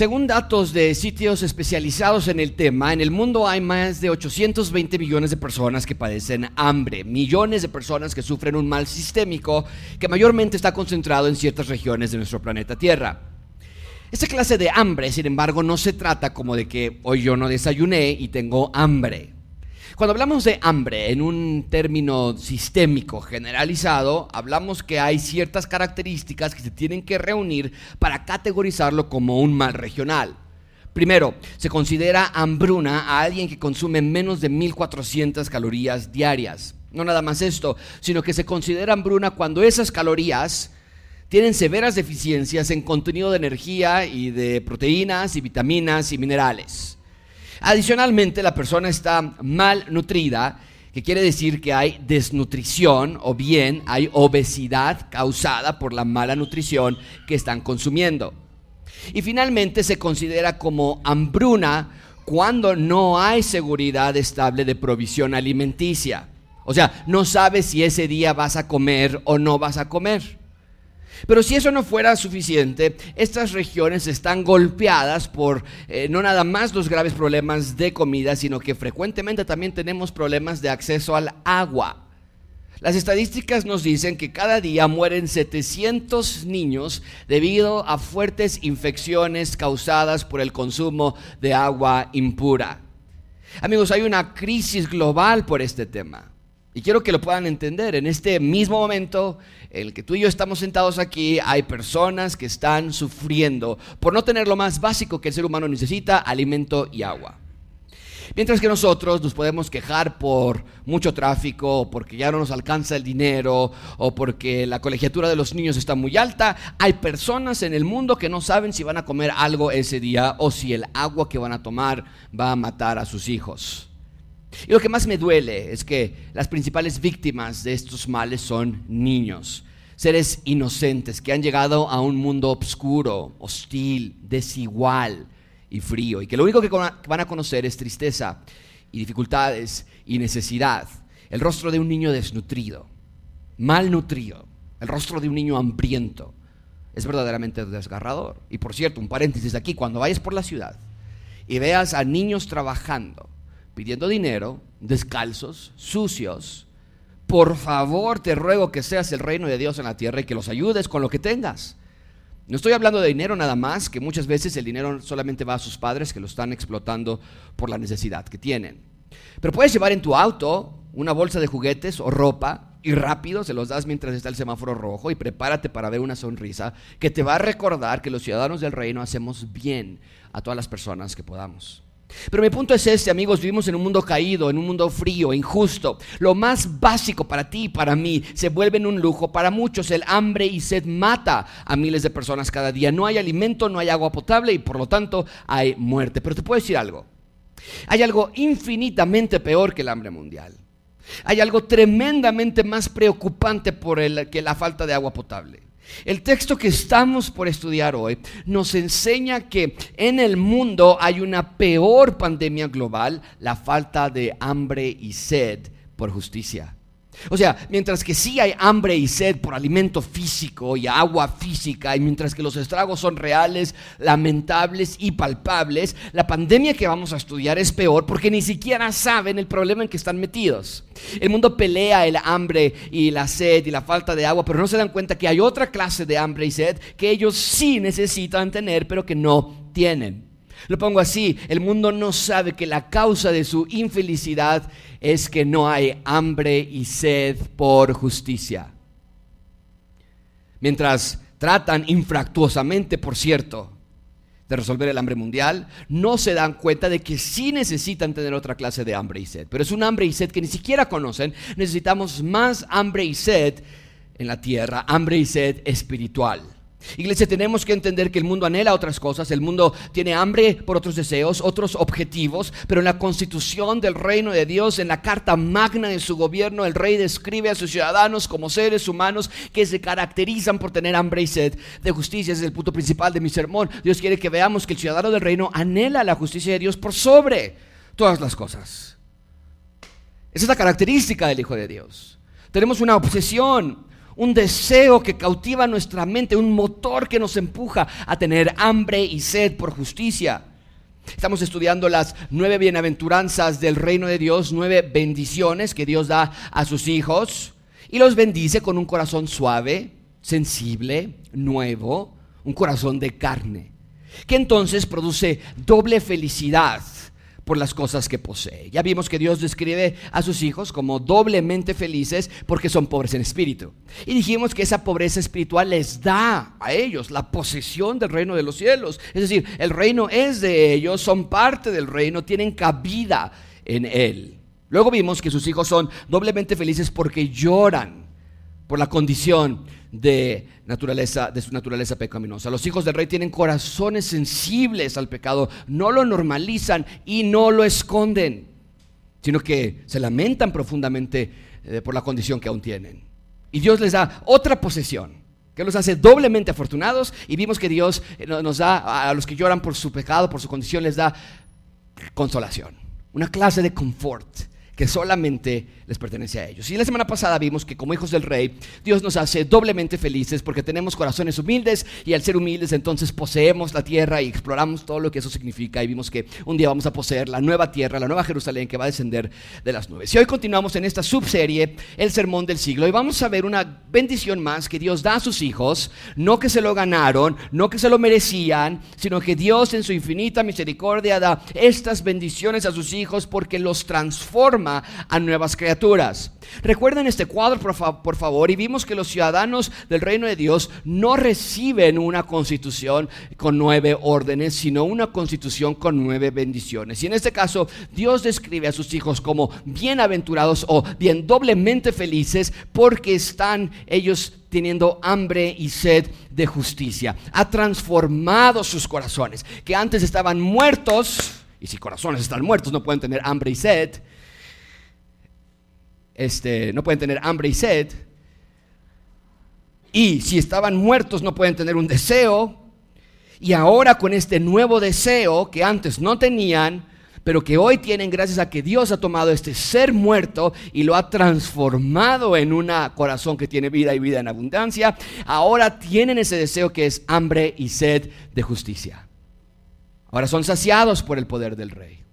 Según datos de sitios especializados en el tema, en el mundo hay más de 820 millones de personas que padecen hambre, millones de personas que sufren un mal sistémico que mayormente está concentrado en ciertas regiones de nuestro planeta Tierra. Esta clase de hambre, sin embargo, no se trata como de que hoy yo no desayuné y tengo hambre. Cuando hablamos de hambre en un término sistémico generalizado, hablamos que hay ciertas características que se tienen que reunir para categorizarlo como un mal regional. Primero, se considera hambruna a alguien que consume menos de 1400 calorías diarias. No nada más esto, sino que se considera hambruna cuando esas calorías tienen severas deficiencias en contenido de energía y de proteínas y vitaminas y minerales. Adicionalmente, la persona está mal nutrida, que quiere decir que hay desnutrición o bien hay obesidad causada por la mala nutrición que están consumiendo. Y finalmente se considera como hambruna cuando no hay seguridad estable de provisión alimenticia. O sea, no sabes si ese día vas a comer o no vas a comer. Pero si eso no fuera suficiente, estas regiones están golpeadas por eh, no nada más los graves problemas de comida, sino que frecuentemente también tenemos problemas de acceso al agua. Las estadísticas nos dicen que cada día mueren 700 niños debido a fuertes infecciones causadas por el consumo de agua impura. Amigos, hay una crisis global por este tema. Y quiero que lo puedan entender. En este mismo momento en el que tú y yo estamos sentados aquí, hay personas que están sufriendo por no tener lo más básico que el ser humano necesita, alimento y agua. Mientras que nosotros nos podemos quejar por mucho tráfico, porque ya no nos alcanza el dinero, o porque la colegiatura de los niños está muy alta, hay personas en el mundo que no saben si van a comer algo ese día o si el agua que van a tomar va a matar a sus hijos. Y lo que más me duele es que las principales víctimas de estos males son niños, seres inocentes que han llegado a un mundo oscuro, hostil, desigual y frío, y que lo único que van a conocer es tristeza y dificultades y necesidad. El rostro de un niño desnutrido, malnutrido, el rostro de un niño hambriento, es verdaderamente desgarrador. Y por cierto, un paréntesis aquí, cuando vayas por la ciudad y veas a niños trabajando, pidiendo dinero, descalzos, sucios, por favor te ruego que seas el reino de Dios en la tierra y que los ayudes con lo que tengas. No estoy hablando de dinero nada más, que muchas veces el dinero solamente va a sus padres que lo están explotando por la necesidad que tienen. Pero puedes llevar en tu auto una bolsa de juguetes o ropa y rápido se los das mientras está el semáforo rojo y prepárate para ver una sonrisa que te va a recordar que los ciudadanos del reino hacemos bien a todas las personas que podamos. Pero mi punto es este, amigos, vivimos en un mundo caído, en un mundo frío, injusto. Lo más básico para ti y para mí se vuelve en un lujo. Para muchos el hambre y sed mata a miles de personas cada día. No hay alimento, no hay agua potable y por lo tanto hay muerte. Pero te puedo decir algo. Hay algo infinitamente peor que el hambre mundial. Hay algo tremendamente más preocupante por el, que la falta de agua potable. El texto que estamos por estudiar hoy nos enseña que en el mundo hay una peor pandemia global, la falta de hambre y sed por justicia. O sea, mientras que sí hay hambre y sed por alimento físico y agua física, y mientras que los estragos son reales, lamentables y palpables, la pandemia que vamos a estudiar es peor porque ni siquiera saben el problema en que están metidos. El mundo pelea el hambre y la sed y la falta de agua, pero no se dan cuenta que hay otra clase de hambre y sed que ellos sí necesitan tener, pero que no tienen. Lo pongo así, el mundo no sabe que la causa de su infelicidad es que no hay hambre y sed por justicia. Mientras tratan infractuosamente, por cierto, de resolver el hambre mundial, no se dan cuenta de que sí necesitan tener otra clase de hambre y sed. Pero es un hambre y sed que ni siquiera conocen. Necesitamos más hambre y sed en la tierra, hambre y sed espiritual. Iglesia, tenemos que entender que el mundo anhela otras cosas, el mundo tiene hambre por otros deseos, otros objetivos, pero en la constitución del reino de Dios, en la carta magna de su gobierno, el rey describe a sus ciudadanos como seres humanos que se caracterizan por tener hambre y sed de justicia. Ese es el punto principal de mi sermón. Dios quiere que veamos que el ciudadano del reino anhela la justicia de Dios por sobre todas las cosas. Esa es la característica del Hijo de Dios. Tenemos una obsesión un deseo que cautiva nuestra mente, un motor que nos empuja a tener hambre y sed por justicia. Estamos estudiando las nueve bienaventuranzas del reino de Dios, nueve bendiciones que Dios da a sus hijos y los bendice con un corazón suave, sensible, nuevo, un corazón de carne, que entonces produce doble felicidad por las cosas que posee. Ya vimos que Dios describe a sus hijos como doblemente felices porque son pobres en espíritu. Y dijimos que esa pobreza espiritual les da a ellos la posesión del reino de los cielos. Es decir, el reino es de ellos, son parte del reino, tienen cabida en él. Luego vimos que sus hijos son doblemente felices porque lloran por la condición de naturaleza de su naturaleza pecaminosa. Los hijos del rey tienen corazones sensibles al pecado, no lo normalizan y no lo esconden, sino que se lamentan profundamente eh, por la condición que aún tienen. Y Dios les da otra posesión que los hace doblemente afortunados y vimos que Dios eh, nos da a los que lloran por su pecado, por su condición les da consolación, una clase de confort que solamente les pertenece a ellos. Y la semana pasada vimos que como hijos del rey, Dios nos hace doblemente felices porque tenemos corazones humildes y al ser humildes entonces poseemos la tierra y exploramos todo lo que eso significa y vimos que un día vamos a poseer la nueva tierra, la nueva Jerusalén que va a descender de las nubes. Y hoy continuamos en esta subserie, el sermón del siglo, y vamos a ver una bendición más que Dios da a sus hijos, no que se lo ganaron, no que se lo merecían, sino que Dios en su infinita misericordia da estas bendiciones a sus hijos porque los transforma a nuevas criaturas. Recuerden este cuadro, por, favor, y vimos que los ciudadanos del reino de Dios no reciben una constitución con nueve órdenes, sino una constitución con nueve bendiciones. Y en este caso, Dios describe a sus hijos como bienaventurados o bien doblemente felices porque están ellos teniendo hambre y sed de justicia. Ha transformado sus corazones, que antes estaban muertos, y si corazones están muertos no pueden tener hambre y sed, este, no pueden tener hambre y sed. Y si estaban muertos no pueden tener un deseo. Y ahora con este nuevo deseo que antes no tenían, pero que hoy tienen gracias a que Dios ha tomado este ser muerto y lo ha transformado en un corazón que tiene vida y vida en abundancia, ahora tienen ese deseo que es hambre y sed de justicia. Ahora son saciados por el poder del rey.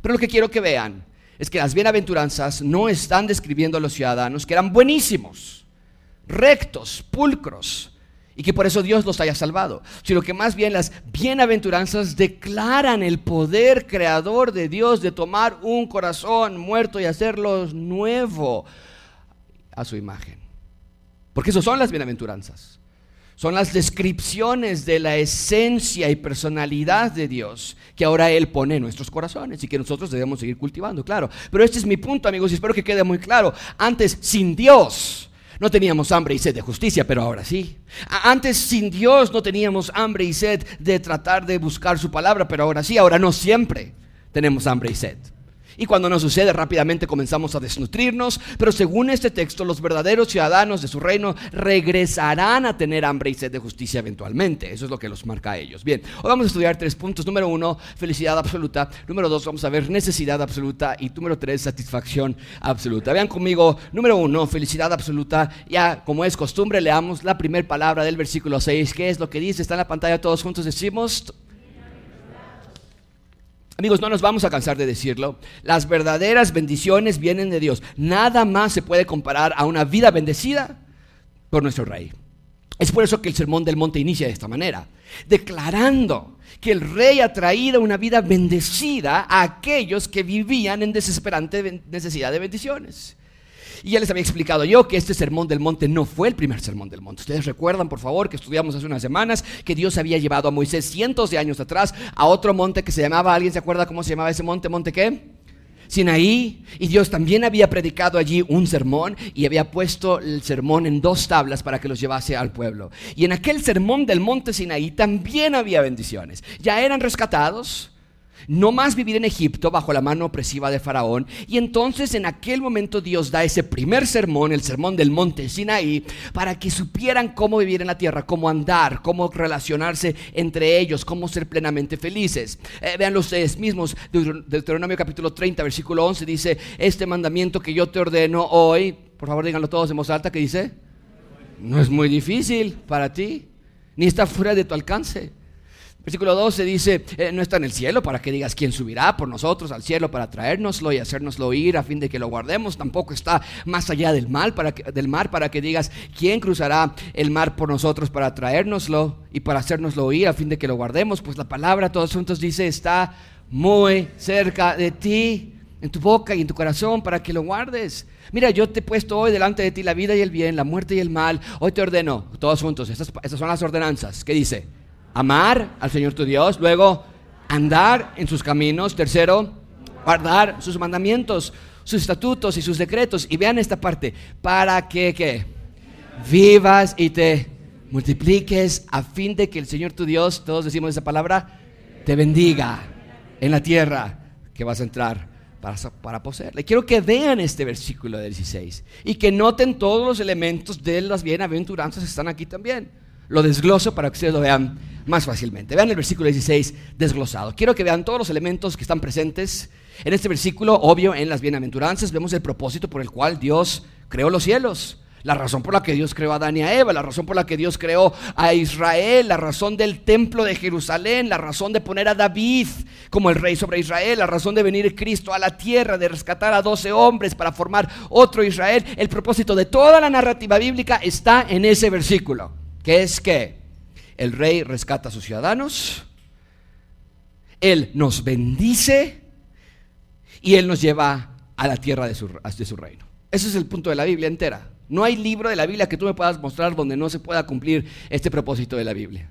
Pero lo que quiero que vean es que las bienaventuranzas no están describiendo a los ciudadanos que eran buenísimos, rectos, pulcros, y que por eso Dios los haya salvado, sino que más bien las bienaventuranzas declaran el poder creador de Dios de tomar un corazón muerto y hacerlo nuevo a su imagen. Porque eso son las bienaventuranzas. Son las descripciones de la esencia y personalidad de Dios que ahora Él pone en nuestros corazones y que nosotros debemos seguir cultivando, claro. Pero este es mi punto, amigos, y espero que quede muy claro. Antes, sin Dios, no teníamos hambre y sed de justicia, pero ahora sí. Antes sin Dios no teníamos hambre y sed de tratar de buscar su palabra, pero ahora sí, ahora no siempre tenemos hambre y sed. Y cuando nos sucede rápidamente comenzamos a desnutrirnos, pero según este texto los verdaderos ciudadanos de su reino regresarán a tener hambre y sed de justicia eventualmente. Eso es lo que los marca a ellos. Bien, hoy vamos a estudiar tres puntos. Número uno, felicidad absoluta. Número dos, vamos a ver necesidad absoluta. Y número tres, satisfacción absoluta. Vean conmigo, número uno, felicidad absoluta. Ya, como es costumbre, leamos la primera palabra del versículo 6. ¿Qué es lo que dice? Está en la pantalla todos juntos. Decimos Amigos, no nos vamos a cansar de decirlo. Las verdaderas bendiciones vienen de Dios. Nada más se puede comparar a una vida bendecida por nuestro Rey. Es por eso que el Sermón del Monte inicia de esta manera, declarando que el Rey ha traído una vida bendecida a aquellos que vivían en desesperante necesidad de bendiciones. Y ya les había explicado yo que este sermón del monte no fue el primer sermón del monte. Ustedes recuerdan, por favor, que estudiamos hace unas semanas que Dios había llevado a Moisés cientos de años atrás a otro monte que se llamaba, ¿alguien se acuerda cómo se llamaba ese monte? ¿Monte qué? Sinaí, y Dios también había predicado allí un sermón y había puesto el sermón en dos tablas para que los llevase al pueblo. Y en aquel sermón del monte Sinaí también había bendiciones. Ya eran rescatados, no más vivir en Egipto bajo la mano opresiva de Faraón. Y entonces en aquel momento Dios da ese primer sermón, el sermón del monte Sinaí, para que supieran cómo vivir en la tierra, cómo andar, cómo relacionarse entre ellos, cómo ser plenamente felices. Eh, vean ustedes mismos, Deuteronomio capítulo 30, versículo 11 dice, este mandamiento que yo te ordeno hoy, por favor díganlo todos en voz alta, que dice, No es muy difícil para ti, ni está fuera de tu alcance. Versículo 12 dice, eh, no está en el cielo para que digas quién subirá por nosotros al cielo para traérnoslo y hacérnoslo ir a fin de que lo guardemos. Tampoco está más allá del mar para que, del mar para que digas quién cruzará el mar por nosotros para traérnoslo y para hacérnoslo ir a fin de que lo guardemos. Pues la palabra todos juntos dice está muy cerca de ti, en tu boca y en tu corazón para que lo guardes. Mira, yo te he puesto hoy delante de ti la vida y el bien, la muerte y el mal. Hoy te ordeno, todos juntos, estas, estas son las ordenanzas. ¿Qué dice? Amar al Señor tu Dios, luego andar en sus caminos, tercero, guardar sus mandamientos, sus estatutos y sus decretos. Y vean esta parte, para que vivas y te multipliques a fin de que el Señor tu Dios, todos decimos esa palabra, te bendiga en la tierra que vas a entrar para, para poseerla. quiero que vean este versículo 16 y que noten todos los elementos de las bienaventuranzas que están aquí también. Lo desgloso para que ustedes lo vean más fácilmente. Vean el versículo 16 desglosado. Quiero que vean todos los elementos que están presentes en este versículo. Obvio, en las bienaventuranzas vemos el propósito por el cual Dios creó los cielos. La razón por la que Dios creó a Adán y a Eva, la razón por la que Dios creó a Israel, la razón del templo de Jerusalén, la razón de poner a David como el rey sobre Israel, la razón de venir Cristo a la tierra, de rescatar a doce hombres para formar otro Israel. El propósito de toda la narrativa bíblica está en ese versículo, que es que el rey rescata a sus ciudadanos, Él nos bendice y Él nos lleva a la tierra de su, reino. Ese es el punto de la Biblia entera. No hay libro de la Biblia que tú me puedas mostrar donde no se pueda cumplir este propósito de la Biblia.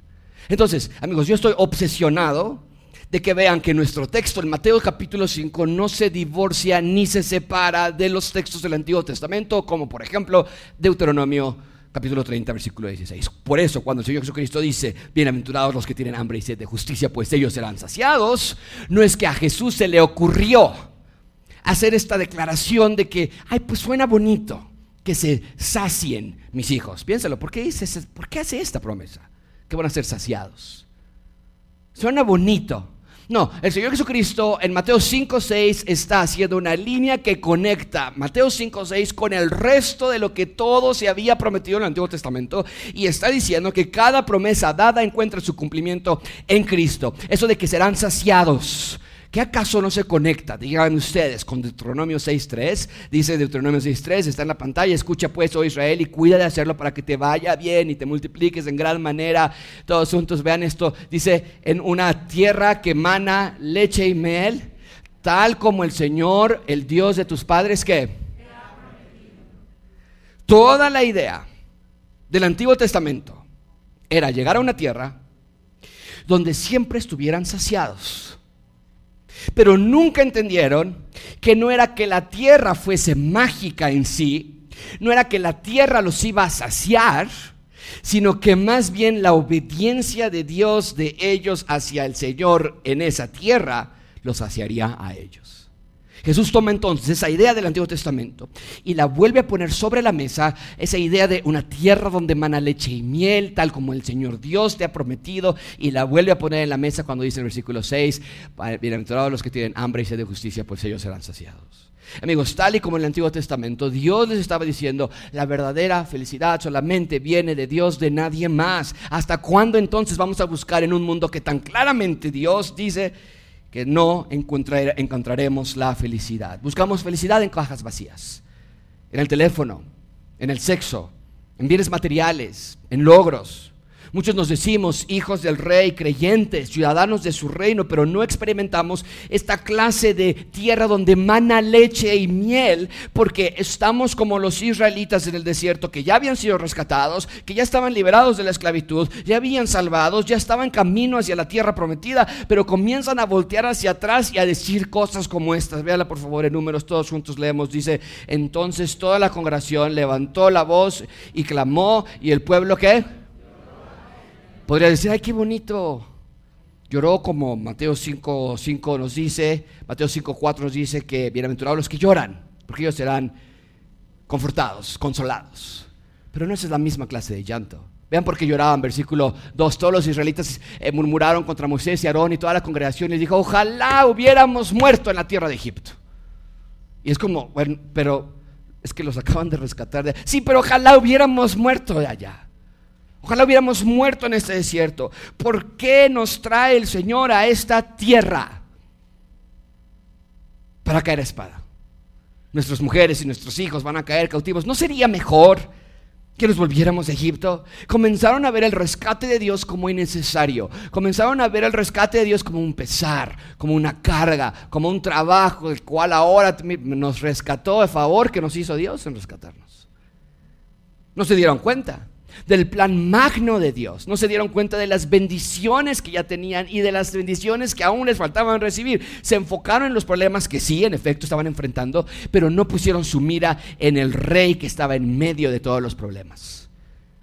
Entonces, amigos, yo estoy obsesionado de que vean que nuestro texto, en Mateo capítulo 5, no se divorcia ni se separa de los textos del Antiguo Testamento, como por ejemplo Deuteronomio capítulo 30, versículo 16. Por eso, cuando el Señor Jesucristo dice, bienaventurados los que tienen hambre y sed de justicia, pues ellos serán saciados, no es que a Jesús se le ocurrió hacer esta declaración de que, ay, pues suena bonito que se sacien mis hijos. Piénsalo, ¿por qué, dice, ¿por qué hace esta promesa? Que van a ser saciados. Suena bonito. No, el Señor Jesucristo en Mateo 5.6 está haciendo una línea que conecta Mateo 5.6 con el resto de lo que todo se había prometido en el Antiguo Testamento y está diciendo que cada promesa dada encuentra su cumplimiento en Cristo. Eso de que serán saciados ¿Qué acaso no se conecta, digan ustedes, con Deuteronomio 6.3? Dice Deuteronomio 6.3, está en la pantalla, escucha pues, oh Israel, y cuida de hacerlo para que te vaya bien y te multipliques en gran manera. Todos juntos vean esto, dice, en una tierra que emana leche y miel, tal como el Señor, el Dios de tus padres, que... Toda la idea del Antiguo Testamento era llegar a una tierra donde siempre estuvieran saciados pero nunca entendieron que no era que la tierra fuese mágica en sí, no era que la tierra los iba a saciar, sino que más bien la obediencia de Dios de ellos hacia el Señor en esa tierra los saciaría a ellos. Jesús toma entonces esa idea del Antiguo Testamento y la vuelve a poner sobre la mesa, esa idea de una tierra donde mana leche y miel, tal como el Señor Dios te ha prometido, y la vuelve a poner en la mesa cuando dice en el versículo 6, bienaventurados los que tienen hambre y sed de justicia, pues ellos serán saciados. Amigos, tal y como en el Antiguo Testamento, Dios les estaba diciendo, la verdadera felicidad solamente viene de Dios, de nadie más. ¿Hasta cuándo entonces vamos a buscar en un mundo que tan claramente Dios dice que no encontraremos la felicidad. Buscamos felicidad en cajas vacías, en el teléfono, en el sexo, en bienes materiales, en logros, Muchos nos decimos hijos del rey, creyentes, ciudadanos de su reino, pero no experimentamos esta clase de tierra donde mana leche y miel, porque estamos como los israelitas en el desierto, que ya habían sido rescatados, que ya estaban liberados de la esclavitud, ya habían salvados, ya estaban camino hacia la tierra prometida, pero comienzan a voltear hacia atrás y a decir cosas como estas. Véala por favor en números, todos juntos leemos. Dice, entonces toda la congregación levantó la voz y clamó, y el pueblo que Podría decir, ay, qué bonito. Lloró como Mateo 5, 5 nos dice, Mateo 5, 4 nos dice que bienaventurados los que lloran, porque ellos serán confortados, consolados. Pero no es la misma clase de llanto. Vean por qué lloraban, versículo 2. Todos los israelitas eh, murmuraron contra Moisés y Aarón y toda la congregación les dijo, ojalá hubiéramos muerto en la tierra de Egipto. Y es como, bueno, pero Es que los acaban de rescatar de... Sí, pero ojalá hubiéramos muerto de allá. Ojalá hubiéramos muerto en este desierto. ¿Por qué nos trae el Señor a esta tierra? Para caer a espada. Nuestras mujeres y nuestros hijos van a caer cautivos. ¿No sería mejor que nos volviéramos a Egipto? Comenzaron a ver el rescate de Dios como innecesario. Comenzaron a ver el rescate de Dios como un pesar, como una carga, como un trabajo, el cual ahora nos rescató de favor que nos hizo Dios en rescatarnos. No se dieron cuenta del plan magno de Dios. No se dieron cuenta de las bendiciones que ya tenían y de las bendiciones que aún les faltaban recibir. Se enfocaron en los problemas que sí, en efecto, estaban enfrentando, pero no pusieron su mira en el rey que estaba en medio de todos los problemas.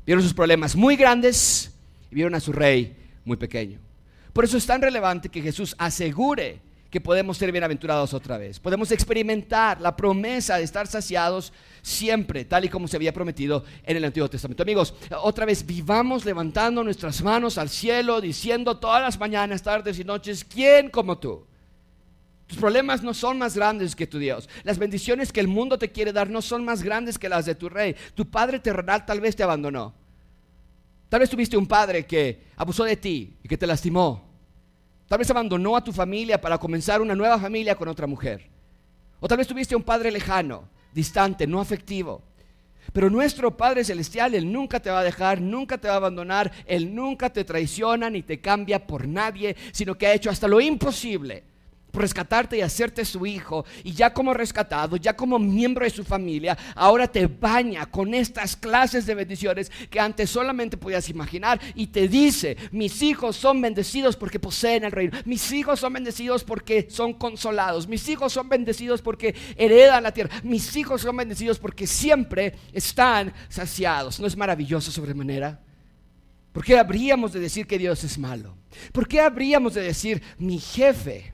Vieron sus problemas muy grandes y vieron a su rey muy pequeño. Por eso es tan relevante que Jesús asegure que podemos ser bienaventurados otra vez. Podemos experimentar la promesa de estar saciados siempre, tal y como se había prometido en el Antiguo Testamento. Amigos, otra vez vivamos levantando nuestras manos al cielo, diciendo todas las mañanas, tardes y noches, ¿quién como tú? Tus problemas no son más grandes que tu Dios. Las bendiciones que el mundo te quiere dar no son más grandes que las de tu rey. Tu padre terrenal tal vez te abandonó. Tal vez tuviste un padre que abusó de ti y que te lastimó Tal vez abandonó a tu familia para comenzar una nueva familia con otra mujer. O tal vez tuviste un padre lejano, distante, no afectivo. Pero nuestro Padre Celestial, Él nunca te va a dejar, nunca te va a abandonar, Él nunca te traiciona ni te cambia por nadie, sino que ha hecho hasta lo imposible rescatarte y hacerte su hijo, y ya como rescatado, ya como miembro de su familia, ahora te baña con estas clases de bendiciones que antes solamente podías imaginar y te dice, mis hijos son bendecidos porque poseen el reino, mis hijos son bendecidos porque son consolados, mis hijos son bendecidos porque heredan la tierra, mis hijos son bendecidos porque siempre están saciados. ¿No es maravilloso sobremanera? ¿Por qué habríamos de decir que Dios es malo? ¿Por qué habríamos de decir mi jefe?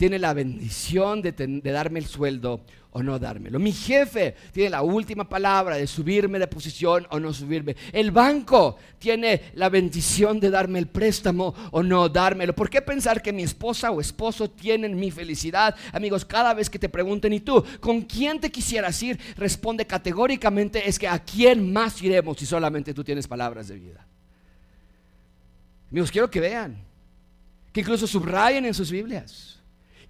Tiene la bendición de, darme el sueldo o no dármelo. Mi jefe tiene la última palabra de subirme de posición o no subirme. El banco tiene la bendición de darme el préstamo o no dármelo. ¿Por qué pensar que mi esposa o esposo tienen mi felicidad? Amigos, cada vez que te pregunten, ¿y tú con quién te quisieras ir? Responde categóricamente, es que a quién más iremos si solamente tú tienes palabras de vida. Amigos, quiero que vean, que incluso subrayen en sus Biblias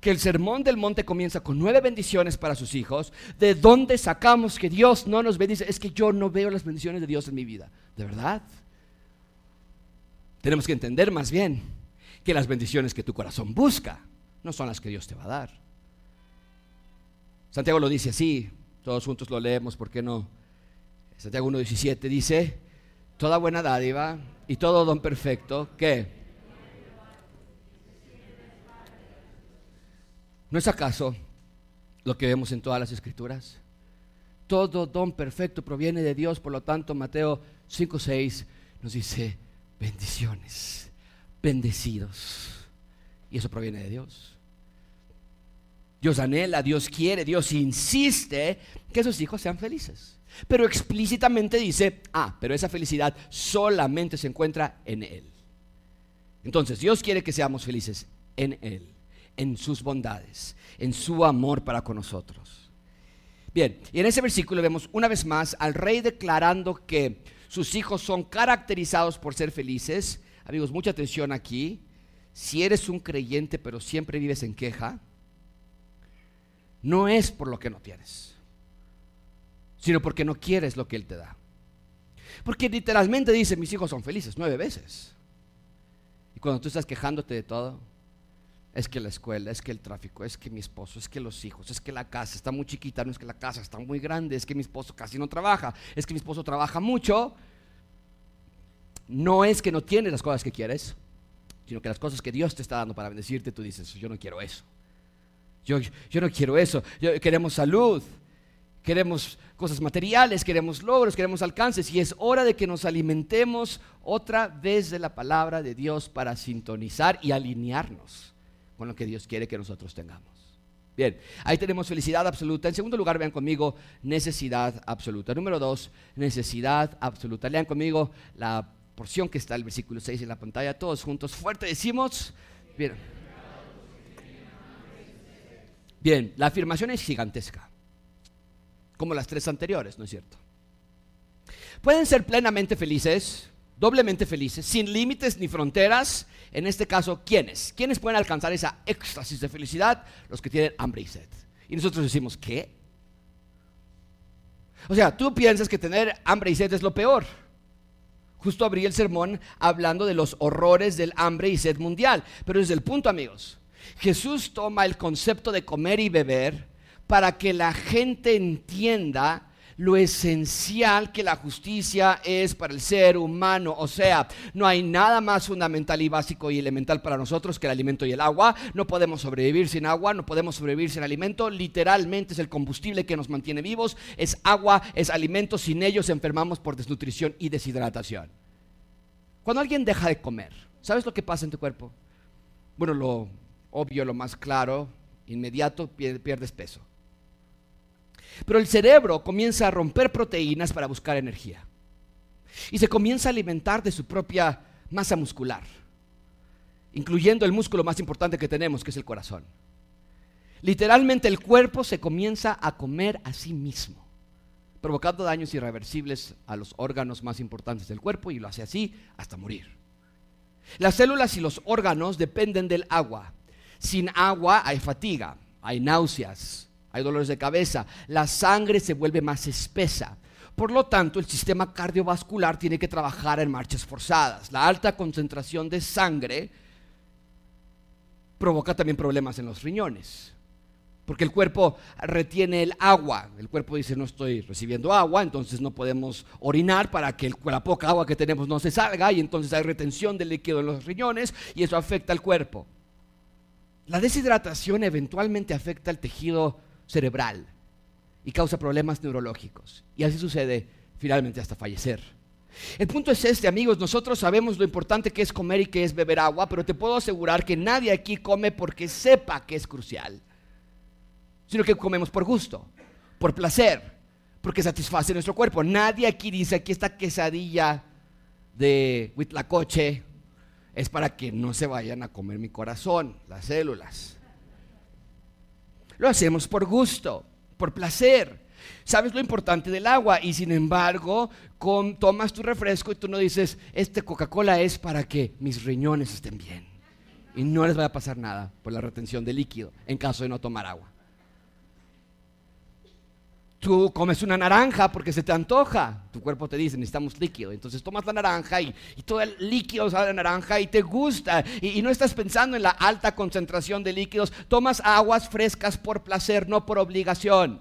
que el sermón del monte comienza con nueve bendiciones para sus hijos, ¿de dónde sacamos que Dios no nos bendice? Es que yo no veo las bendiciones de Dios en mi vida. ¿De verdad? Tenemos que entender más bien que las bendiciones que tu corazón busca no son las que Dios te va a dar. Santiago lo dice así, todos juntos lo leemos, ¿por qué no? Santiago 1.17 dice, toda buena dádiva y todo don perfecto, ¿qué? ¿No es acaso lo que vemos en todas las escrituras? Todo don perfecto proviene de Dios, por lo tanto Mateo 5:6 nos dice bendiciones, bendecidos. Y eso proviene de Dios. Dios anhela, Dios quiere, Dios insiste que sus hijos sean felices. Pero explícitamente dice, ah, pero esa felicidad solamente se encuentra en Él. Entonces, Dios quiere que seamos felices en Él en sus bondades, en su amor para con nosotros. Bien, y en ese versículo vemos una vez más al rey declarando que sus hijos son caracterizados por ser felices. Amigos, mucha atención aquí. Si eres un creyente pero siempre vives en queja, no es por lo que no tienes, sino porque no quieres lo que Él te da. Porque literalmente dice, mis hijos son felices nueve veces. Y cuando tú estás quejándote de todo, es que la escuela, es que el tráfico, es que mi esposo, es que los hijos, es que la casa está muy chiquita, no es que la casa está muy grande, es que mi esposo casi no trabaja, es que mi esposo trabaja mucho. No es que no tienes las cosas que quieres, sino que las cosas que Dios te está dando para bendecirte, tú dices, yo no quiero eso. Yo, yo no quiero eso. queremos salud, queremos cosas materiales, queremos logros, queremos alcances. Y es hora de que nos alimentemos otra vez de la palabra de Dios para sintonizar y alinearnos con lo que Dios quiere que nosotros tengamos. Bien, ahí tenemos felicidad absoluta. En segundo lugar, vean conmigo necesidad absoluta. Número dos, necesidad absoluta. Lean conmigo la porción que está el versículo 6 en la pantalla. Todos juntos, fuerte decimos. Bien. Bien, la afirmación es gigantesca. como las tres anteriores, ¿no es cierto? Pueden ser plenamente felices, doblemente felices, sin límites ni fronteras. En este caso, ¿quiénes? ¿Quiénes pueden alcanzar esa éxtasis de felicidad? Los que tienen hambre y sed. Y nosotros decimos, ¿qué? O sea, tú piensas que tener hambre y sed es lo peor. Justo abrí el sermón hablando de los horrores del hambre y sed mundial. Pero desde el punto, amigos, Jesús toma el concepto de comer y beber para que la gente entienda lo esencial que la justicia es para el ser humano. O sea, no hay nada más fundamental y básico y elemental para nosotros que el alimento y el agua. No podemos sobrevivir sin agua, no podemos sobrevivir sin alimento. Literalmente es el combustible que nos mantiene vivos. Es agua, es alimento. Sin ellos enfermamos por desnutrición y deshidratación. Cuando alguien deja de comer, ¿sabes lo que pasa en tu cuerpo? Bueno, lo obvio, lo más claro, inmediato, pierdes peso. Pero el cerebro comienza a romper proteínas para buscar energía. Y se comienza a alimentar de su propia masa muscular, incluyendo el músculo más importante que tenemos, que es el corazón. Literalmente el cuerpo se comienza a comer a sí mismo, provocando daños irreversibles a los órganos más importantes del cuerpo y lo hace así hasta morir. Las células y los órganos dependen del agua. Sin agua hay fatiga, hay náuseas, hay dolores de cabeza, la sangre se vuelve más espesa. Por lo tanto, el sistema cardiovascular tiene que trabajar en marchas forzadas. La alta concentración de sangre provoca también problemas en los riñones, porque el cuerpo retiene el agua. El cuerpo dice, no estoy recibiendo agua, entonces no podemos orinar para que la poca agua que tenemos no se salga y entonces hay retención del líquido en los riñones y eso afecta al cuerpo. La deshidratación eventualmente afecta al tejido cerebral y causa problemas neurológicos. Y así sucede finalmente hasta fallecer. El punto es este, amigos, nosotros sabemos lo importante que es comer y que es beber agua, pero te puedo asegurar que nadie aquí come porque sepa que es crucial, sino que comemos por gusto, por placer, porque satisface nuestro cuerpo. Nadie aquí dice, aquí esta quesadilla de huitlacoche es para que no se vayan a comer mi corazón, las células. Lo hacemos por gusto, por placer. Sabes lo importante del agua y sin embargo tomas tu refresco y tú no dices, este Coca-Cola es para que mis riñones estén bien y no les vaya a pasar nada por la retención de líquido en caso de no tomar agua. Tú comes una naranja porque se te antoja. Tu cuerpo te dice, necesitamos líquido. Entonces tomas la naranja y, todo el líquido sale la naranja y te gusta. y, no estás pensando en la alta concentración de líquidos. Tomas aguas frescas por placer, no por obligación.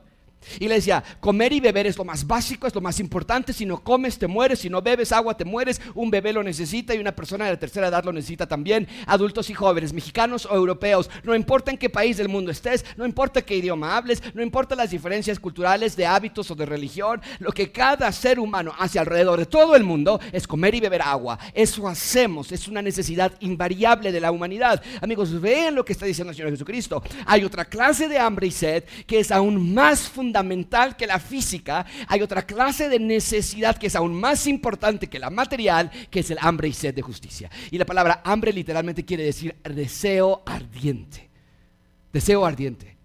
Y le decía, comer y beber es lo más básico, es lo más importante. Si no comes, te mueres. Si no bebes agua, te mueres. Un bebé lo necesita y una persona de la tercera edad lo necesita también. Adultos y jóvenes, mexicanos o europeos. No importa en qué país del mundo estés, no importa qué idioma hables, no importa las diferencias culturales de hábitos o de religión. Lo que cada ser humano hace alrededor de todo el mundo es comer y beber agua. Eso hacemos, es una necesidad invariable de la humanidad. Amigos, vean lo que está diciendo el Señor Jesucristo. Hay otra clase de hambre y sed que es aún más fundamental fundamental que la física, hay otra clase de necesidad que es aún más importante que la material, que es el hambre y sed de justicia. Y la palabra hambre literalmente quiere decir deseo ardiente. Deseo ardiente.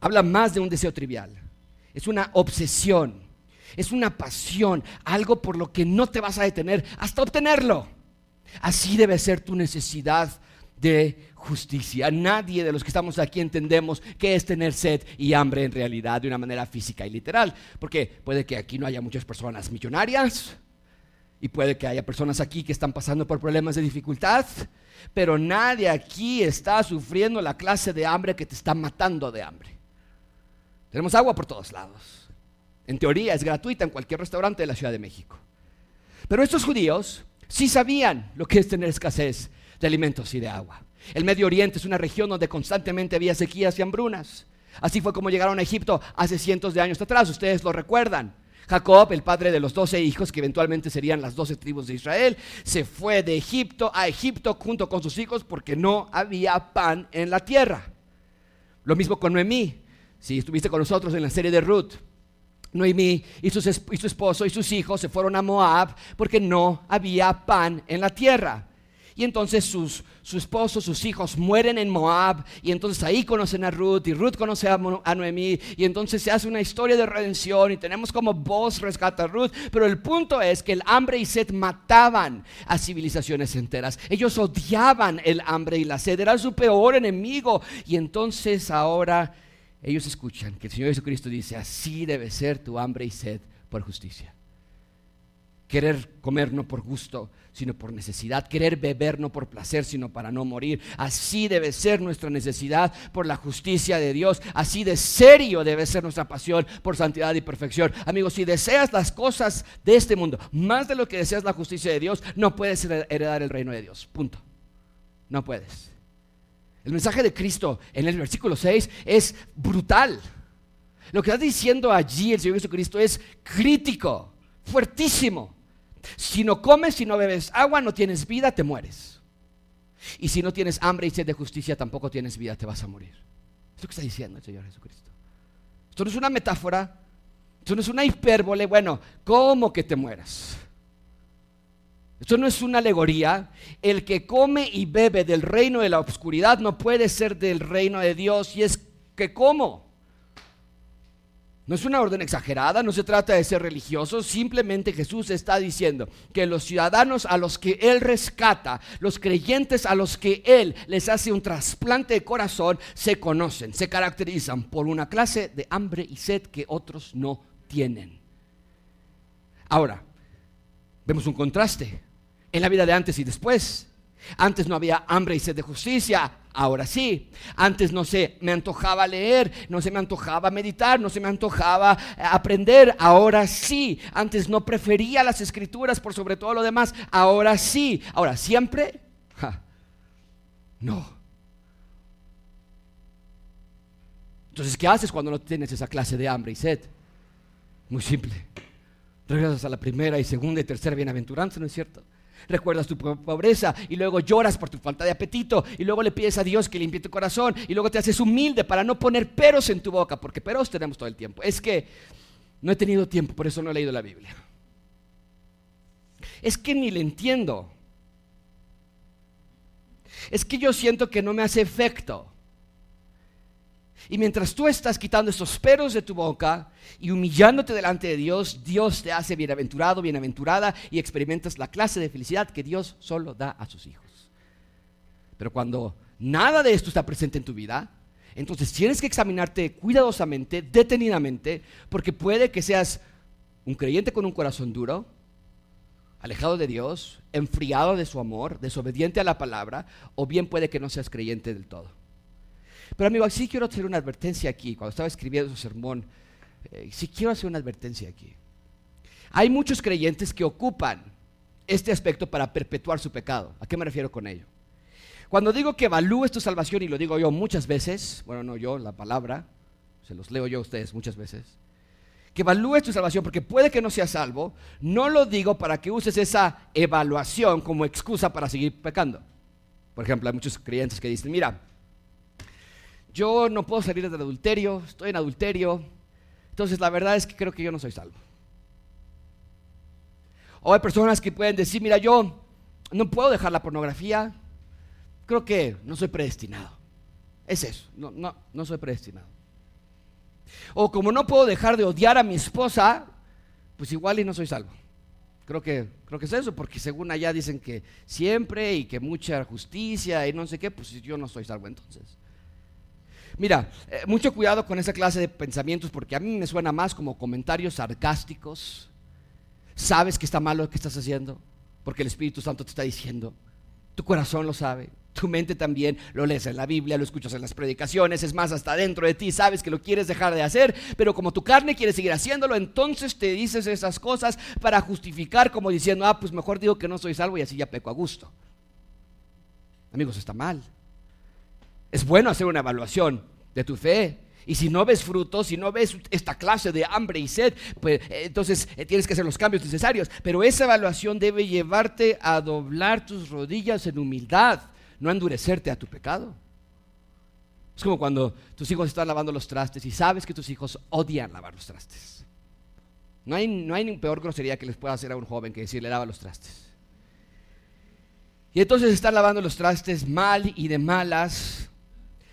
Habla más de un deseo trivial. Es una obsesión. Es una pasión, algo por lo que no te vas a detener hasta obtenerlo. Así debe ser tu necesidad de justicia. Nadie de los que estamos aquí entendemos qué es tener sed y hambre en realidad de una manera física y literal. Porque puede que aquí no haya muchas personas millonarias y puede que haya personas aquí que están pasando por problemas de dificultad, pero nadie aquí está sufriendo la clase de hambre que te está matando de hambre. Tenemos agua por todos lados. En teoría es gratuita en cualquier restaurante de la Ciudad de México. Pero estos judíos sí sabían lo que es tener escasez de alimentos y de agua. El Medio Oriente es una región donde constantemente había sequías y hambrunas. Así fue como llegaron a Egipto hace cientos de años atrás, ustedes lo recuerdan. Jacob, el padre de los doce hijos, que eventualmente serían las doce tribus de Israel, se fue de Egipto a Egipto junto con sus hijos porque no había pan en la tierra. Lo mismo con Noemí. Si estuviste con nosotros en la serie de Ruth, Noemí y, su esposo y sus hijos se fueron a Moab porque no había pan en la tierra. Y entonces sus, su esposo, sus hijos mueren en Moab. Y entonces ahí conocen a Ruth. Y Ruth conoce a, a Noemí. Y entonces se hace una historia de redención. Y tenemos como voz rescata a Ruth. Pero el punto es que el hambre y sed mataban a civilizaciones enteras. Ellos odiaban el hambre y la sed. Era su peor enemigo. Y entonces ahora ellos escuchan que el Señor Jesucristo dice, así debe ser tu hambre y sed por justicia. Querer comer no por gusto, sino por necesidad. Querer beber no por placer, sino para no morir. Así debe ser nuestra necesidad por la justicia de Dios. Así de serio debe ser nuestra pasión por santidad y perfección. Amigos, si deseas las cosas de este mundo más de lo que deseas la justicia de Dios, no puedes heredar el reino de Dios. Punto. No puedes. El mensaje de Cristo en el versículo 6 es brutal. Lo que está diciendo allí el Señor Jesucristo es crítico, fuertísimo. Si no comes, si no bebes agua, no tienes vida, te mueres. Y si no tienes hambre y sed de justicia, tampoco tienes vida, te vas a morir. Es que está diciendo el Señor Jesucristo. Esto no es una metáfora, esto no es una hipérbole. Bueno, ¿cómo que te mueras? Esto no es una alegoría. El que come y bebe del reino de la oscuridad no puede ser del reino de Dios. Y es que, ¿cómo? No es una orden exagerada, no se trata de ser religiosos, simplemente Jesús está diciendo que los ciudadanos a los que Él rescata, los creyentes a los que Él les hace un trasplante de corazón, se conocen, se caracterizan por una clase de hambre y sed que otros no tienen. Ahora, vemos un contraste en la vida de antes y después. Antes no había hambre y sed de justicia, ahora sí. Antes no se me antojaba leer, no se me antojaba meditar, no se me antojaba eh, aprender, ahora sí. Antes no prefería las escrituras por sobre todo lo demás, ahora sí. Ahora, siempre, no. Entonces, ¿qué haces cuando no tienes esa clase de hambre y sed? Muy simple. Regresas a la primera y segunda y tercera bienaventuranza, ¿no es cierto? Recuerdas tu pobreza y luego lloras por tu falta de apetito y luego le pides a Dios que limpie tu corazón y luego te haces humilde para no poner peros en tu boca, porque peros tenemos todo el tiempo. Es que no he tenido tiempo, por eso no he leído la Biblia. Es que ni le entiendo. Es que yo siento que no me hace efecto. Y mientras tú estás quitando esos peros de tu boca y humillándote delante de Dios, Dios te hace bienaventurado, bienaventurada y experimentas la clase de felicidad que Dios solo da a sus hijos. Pero cuando nada de esto está presente en tu vida, entonces tienes que examinarte cuidadosamente, detenidamente, porque puede que seas un creyente con un corazón duro, alejado de Dios, enfriado de su amor, desobediente a la palabra, o bien puede que no seas creyente del todo. Pero amigo, sí quiero hacer una advertencia aquí. Cuando estaba escribiendo su sermón, eh, sí quiero hacer una advertencia aquí. Hay muchos creyentes que ocupan este aspecto para perpetuar su pecado. ¿A qué me refiero con ello? Cuando digo que evalúes tu salvación, y lo digo yo muchas veces, bueno, no yo, la palabra, se los leo yo a ustedes muchas veces, que evalúes tu salvación porque puede que no seas salvo, no lo digo para que uses esa evaluación como excusa para seguir pecando. Por ejemplo, hay muchos creyentes que dicen, mira, yo no puedo salir del adulterio, estoy en adulterio, entonces la verdad es que creo que yo no soy salvo. O hay personas que pueden decir, mira, yo no puedo dejar la pornografía, creo que no soy predestinado. Es eso, no, no, no soy predestinado. O como no puedo dejar de odiar a mi esposa, pues igual y no soy salvo. Creo que, creo que es eso, porque según allá dicen que siempre y que mucha justicia y no sé qué, pues yo no soy salvo entonces. Mira, eh, mucho cuidado con esa clase de pensamientos porque a mí me suena más como comentarios sarcásticos. Sabes que está malo lo que estás haciendo porque el Espíritu Santo te está diciendo. Tu corazón lo sabe, tu mente también, lo lees en la Biblia, lo escuchas en las predicaciones, es más, hasta dentro de ti sabes que lo quieres dejar de hacer, pero como tu carne quiere seguir haciéndolo, entonces te dices esas cosas para justificar como diciendo, ah, pues mejor digo que no soy salvo y así ya peco a gusto. Amigos, está mal. Es bueno hacer una evaluación de tu fe. Y si no ves frutos, si no ves esta clase de hambre y sed, pues eh, entonces eh, tienes que hacer los cambios necesarios. Pero esa evaluación debe llevarte a doblar tus rodillas en humildad, no endurecerte a tu pecado. Es como cuando tus hijos están lavando los trastes y sabes que tus hijos odian lavar los trastes. No hay, no hay ni peor grosería que les pueda hacer a un joven que decirle lava los trastes. Y entonces están lavando los trastes mal y de malas.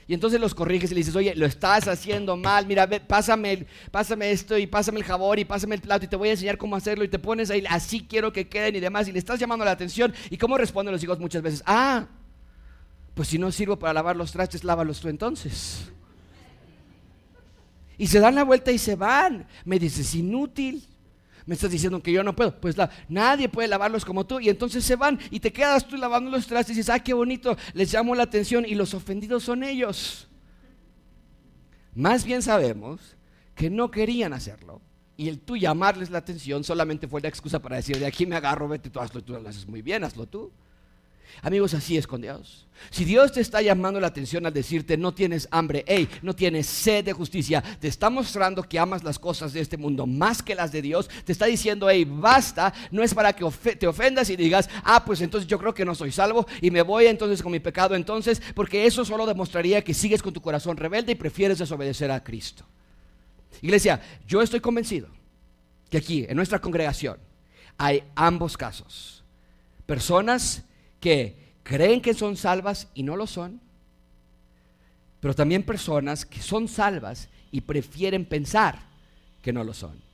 Y entonces los corriges y le dices, oye, lo estás haciendo mal, mira, pásame, pásame esto y pásame el jabón y pásame el plato y te voy a enseñar cómo hacerlo y te pones ahí, así quiero que queden y demás. Y le estás llamando la atención. ¿Y cómo responden los hijos muchas veces? Ah, pues si no sirvo para lavar los trastes, lávalos tú entonces. Y se dan la vuelta y se van. Me dices, inútil. Me estás diciendo que yo no puedo. Pues nadie puede lavarlos como tú. Y entonces se van y te quedas tú lavando los trastes y dices, ah, qué bonito, les llamo la atención y los ofendidos son ellos. Más bien sabemos que no querían hacerlo. Y el tú llamarles la atención solamente fue la excusa para decir, de aquí me agarro, vete tú, hazlo tú, lo haces muy bien, hazlo tú. Amigos, así es con Dios. Si Dios te está llamando la atención al decirte no tienes hambre, hey, no tienes sed de justicia, te está mostrando que amas las cosas de este mundo más que las de Dios, te está diciendo, hey, basta, no es para que te ofendas y digas, ah, pues entonces yo creo que no soy salvo y me voy entonces con mi pecado entonces, porque eso solo demostraría que sigues con tu corazón rebelde y prefieres desobedecer a Cristo. Iglesia, yo estoy convencido que aquí, en nuestra congregación, hay ambos casos. Personas que creen que son salvas y no lo son, pero también personas que son salvas y prefieren pensar que no lo son.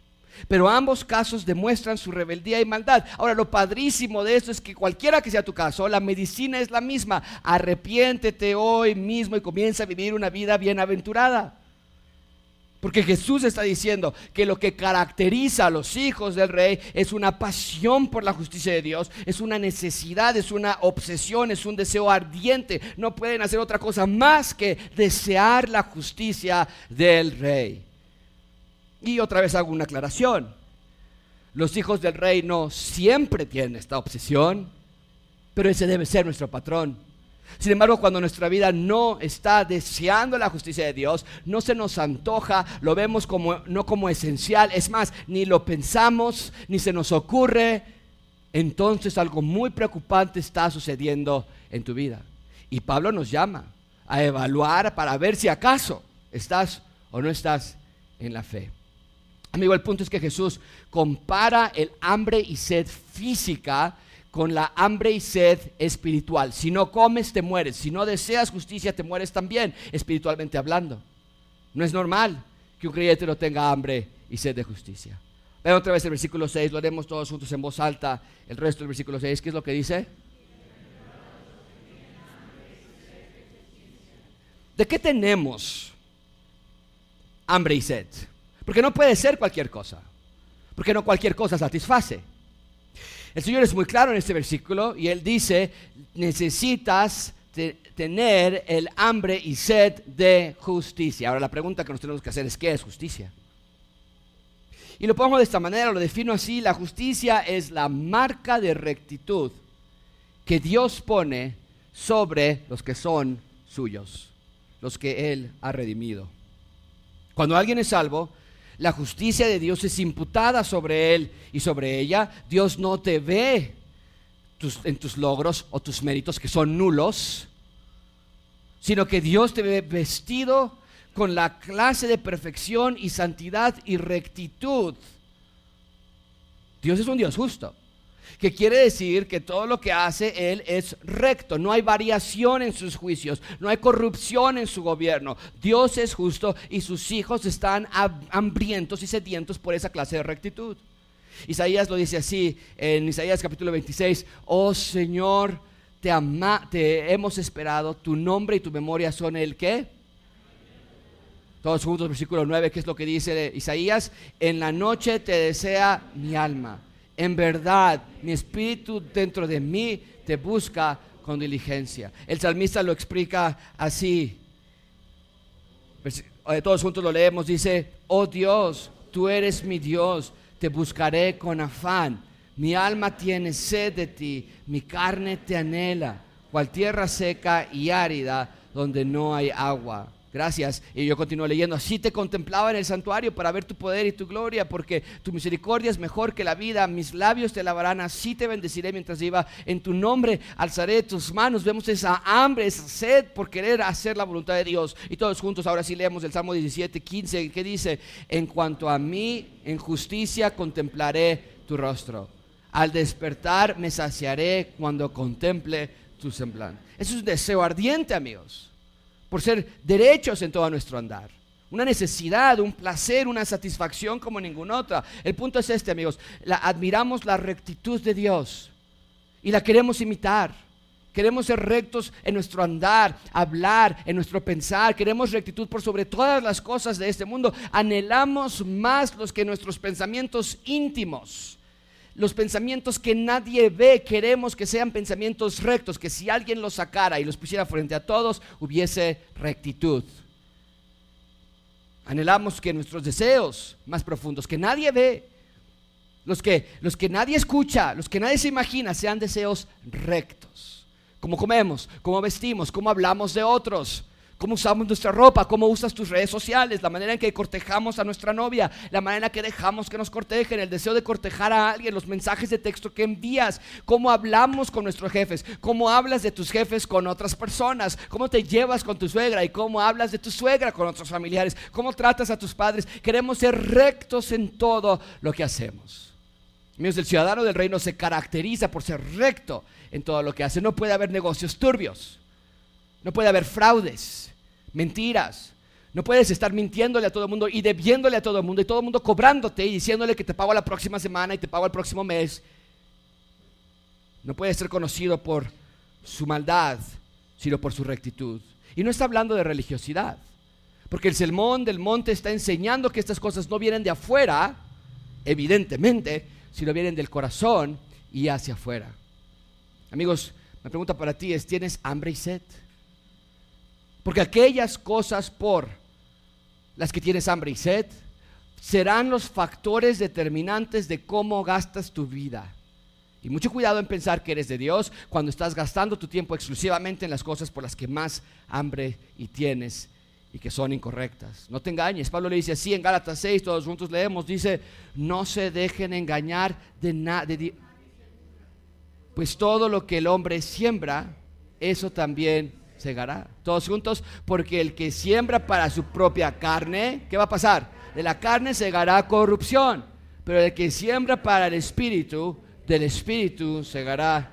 Pero ambos casos demuestran su rebeldía y maldad. Ahora, lo padrísimo de esto es que cualquiera que sea tu caso, la medicina es la misma. Arrepiéntete hoy mismo y comienza a vivir una vida bienaventurada. Porque Jesús está diciendo que lo que caracteriza a los hijos del rey es una pasión por la justicia de Dios, es una necesidad, es una obsesión, es un deseo ardiente. No pueden hacer otra cosa más que desear la justicia del rey. Y otra vez hago una aclaración. Los hijos del rey no siempre tienen esta obsesión, pero ese debe ser nuestro patrón. Sin embargo, cuando nuestra vida no está deseando la justicia de Dios, no se nos antoja, lo vemos como no como esencial, es más, ni lo pensamos, ni se nos ocurre, entonces algo muy preocupante está sucediendo en tu vida. Y Pablo nos llama a evaluar para ver si acaso estás o no estás en la fe. Amigo, el punto es que Jesús compara el hambre y sed física con la hambre y sed espiritual. Si no comes, te mueres. Si no deseas justicia, te mueres también, espiritualmente hablando. No es normal que un creyente no tenga hambre y sed de justicia. Vean otra vez el versículo 6, lo haremos todos juntos en voz alta. El resto del versículo 6, ¿qué es lo que dice? ¿De qué tenemos hambre y sed? Porque no puede ser cualquier cosa. Porque no cualquier cosa satisface. El Señor es muy claro en este versículo y Él dice, necesitas tener el hambre y sed de justicia. Ahora la pregunta que nos tenemos que hacer es, ¿qué es justicia? Y lo pongo de esta manera, lo defino así, la justicia es la marca de rectitud que Dios pone sobre los que son suyos, los que Él ha redimido. Cuando alguien es salvo, la justicia de Dios es imputada sobre él y sobre ella. Dios no te ve en tus logros o tus méritos que son nulos, sino que Dios te ve vestido con la clase de perfección y santidad y rectitud. Dios es un Dios justo que quiere decir que todo lo que hace Él es recto, no hay variación en sus juicios, no hay corrupción en su gobierno. Dios es justo y sus hijos están hambrientos y sedientos por esa clase de rectitud. Isaías lo dice así en Isaías capítulo 26, oh Señor, te, hemos esperado, tu nombre y tu memoria son el qué? Todos juntos, versículo 9, ¿qué es lo que dice Isaías? En la noche te desea mi alma en verdad, mi espíritu dentro de mí te busca con diligencia. El salmista lo explica así. Eh, todos juntos lo leemos. Dice, oh Dios, tú eres mi Dios, te buscaré con afán. Mi alma tiene sed de ti, mi carne te anhela, cual tierra seca y árida donde no hay agua. Gracias. Y yo continúo leyendo. Así te contemplaba en el santuario para ver tu poder y tu gloria, porque tu misericordia es mejor que la vida. Mis labios te alabarán. Así te bendeciré mientras viva. En tu nombre alzaré tus manos. Vemos esa hambre, esa sed por querer hacer la voluntad de Dios. Y todos juntos, ahora sí leemos el Salmo 17, 15, que dice: En cuanto a mí, en justicia contemplaré tu rostro. Al despertar me saciaré cuando contemple tu semblante. Eso es un deseo ardiente, amigos, por ser derechos en todo nuestro andar. Una necesidad, un placer, una satisfacción como ninguna otra. El punto es este, amigos. admiramos la rectitud de Dios y la queremos imitar. Queremos ser rectos en nuestro andar, hablar, en nuestro pensar. Queremos rectitud por sobre todas las cosas de este mundo. Anhelamos más los que nuestros pensamientos íntimos. Los pensamientos que nadie ve, queremos que sean pensamientos rectos, que si alguien los sacara y los pusiera frente a todos, hubiese rectitud. Anhelamos que nuestros deseos más profundos, que nadie ve, los que, los que nadie escucha, los que nadie se imagina, sean deseos rectos cómo comemos, cómo vestimos, cómo hablamos de otros, cómo usamos nuestra ropa, cómo usas tus redes sociales, la manera en que cortejamos a nuestra novia, la manera en que dejamos que nos cortejen, el deseo de cortejar a alguien, los mensajes de texto que envías, cómo hablamos con nuestros jefes, cómo hablas de tus jefes con otras personas, cómo te llevas con tu suegra y cómo hablas de tu suegra con otros familiares, cómo tratas a tus padres. Queremos ser rectos en todo lo que hacemos. Amigos, el ciudadano del reino se caracteriza por ser recto en todo lo que hace. No puede haber negocios turbios. No puede haber fraudes, mentiras. No puedes estar mintiéndole a todo el mundo y debiéndole a todo el mundo y todo el mundo cobrándote y diciéndole que te pago la próxima semana y te pago el próximo mes. No puede ser conocido por su maldad, sino por su rectitud. Y no está hablando de religiosidad, porque el sermón del monte está enseñando que estas cosas no vienen de afuera, evidentemente, sino vienen del corazón y hacia afuera. Amigos, mi pregunta para ti es, ¿tienes hambre y sed? Porque aquellas cosas por las que tienes hambre y sed serán los factores determinantes de cómo gastas tu vida. Y mucho cuidado en pensar que eres de Dios cuando estás gastando tu tiempo exclusivamente en las cosas por las que más hambre y tienes y que son incorrectas. No te engañes. Pablo le dice así en Gálatas 6, todos juntos leemos, dice, no se dejen engañar de nada pues todo lo que el hombre siembra, eso también segará. Todos juntos, porque el que siembra para su propia carne, ¿qué va a pasar? De la carne segará corrupción, pero el que siembra para el espíritu, del espíritu segará.